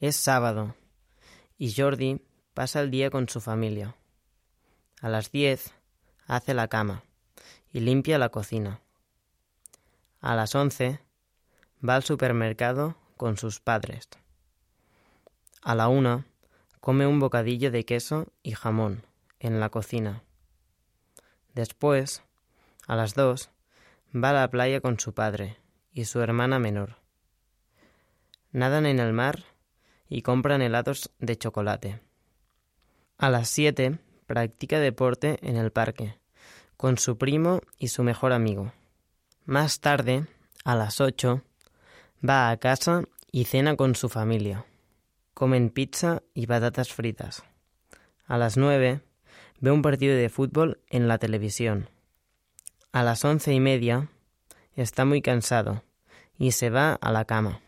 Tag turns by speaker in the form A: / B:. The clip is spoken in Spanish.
A: Es sábado y Jordi pasa el día con su familia. A las diez hace la cama y limpia la cocina. A las once va al supermercado con sus padres. A la una come un bocadillo de queso y jamón en la cocina. Después, a las dos, va a la playa con su padre y su hermana menor. Nadan en el mar y compran helados de chocolate. A las siete practica deporte en el parque con su primo y su mejor amigo. Más tarde, a las ocho, va a casa y cena con su familia. Comen pizza y patatas fritas. A las nueve, ve un partido de fútbol en la televisión. A las once y media, está muy cansado y se va a la cama.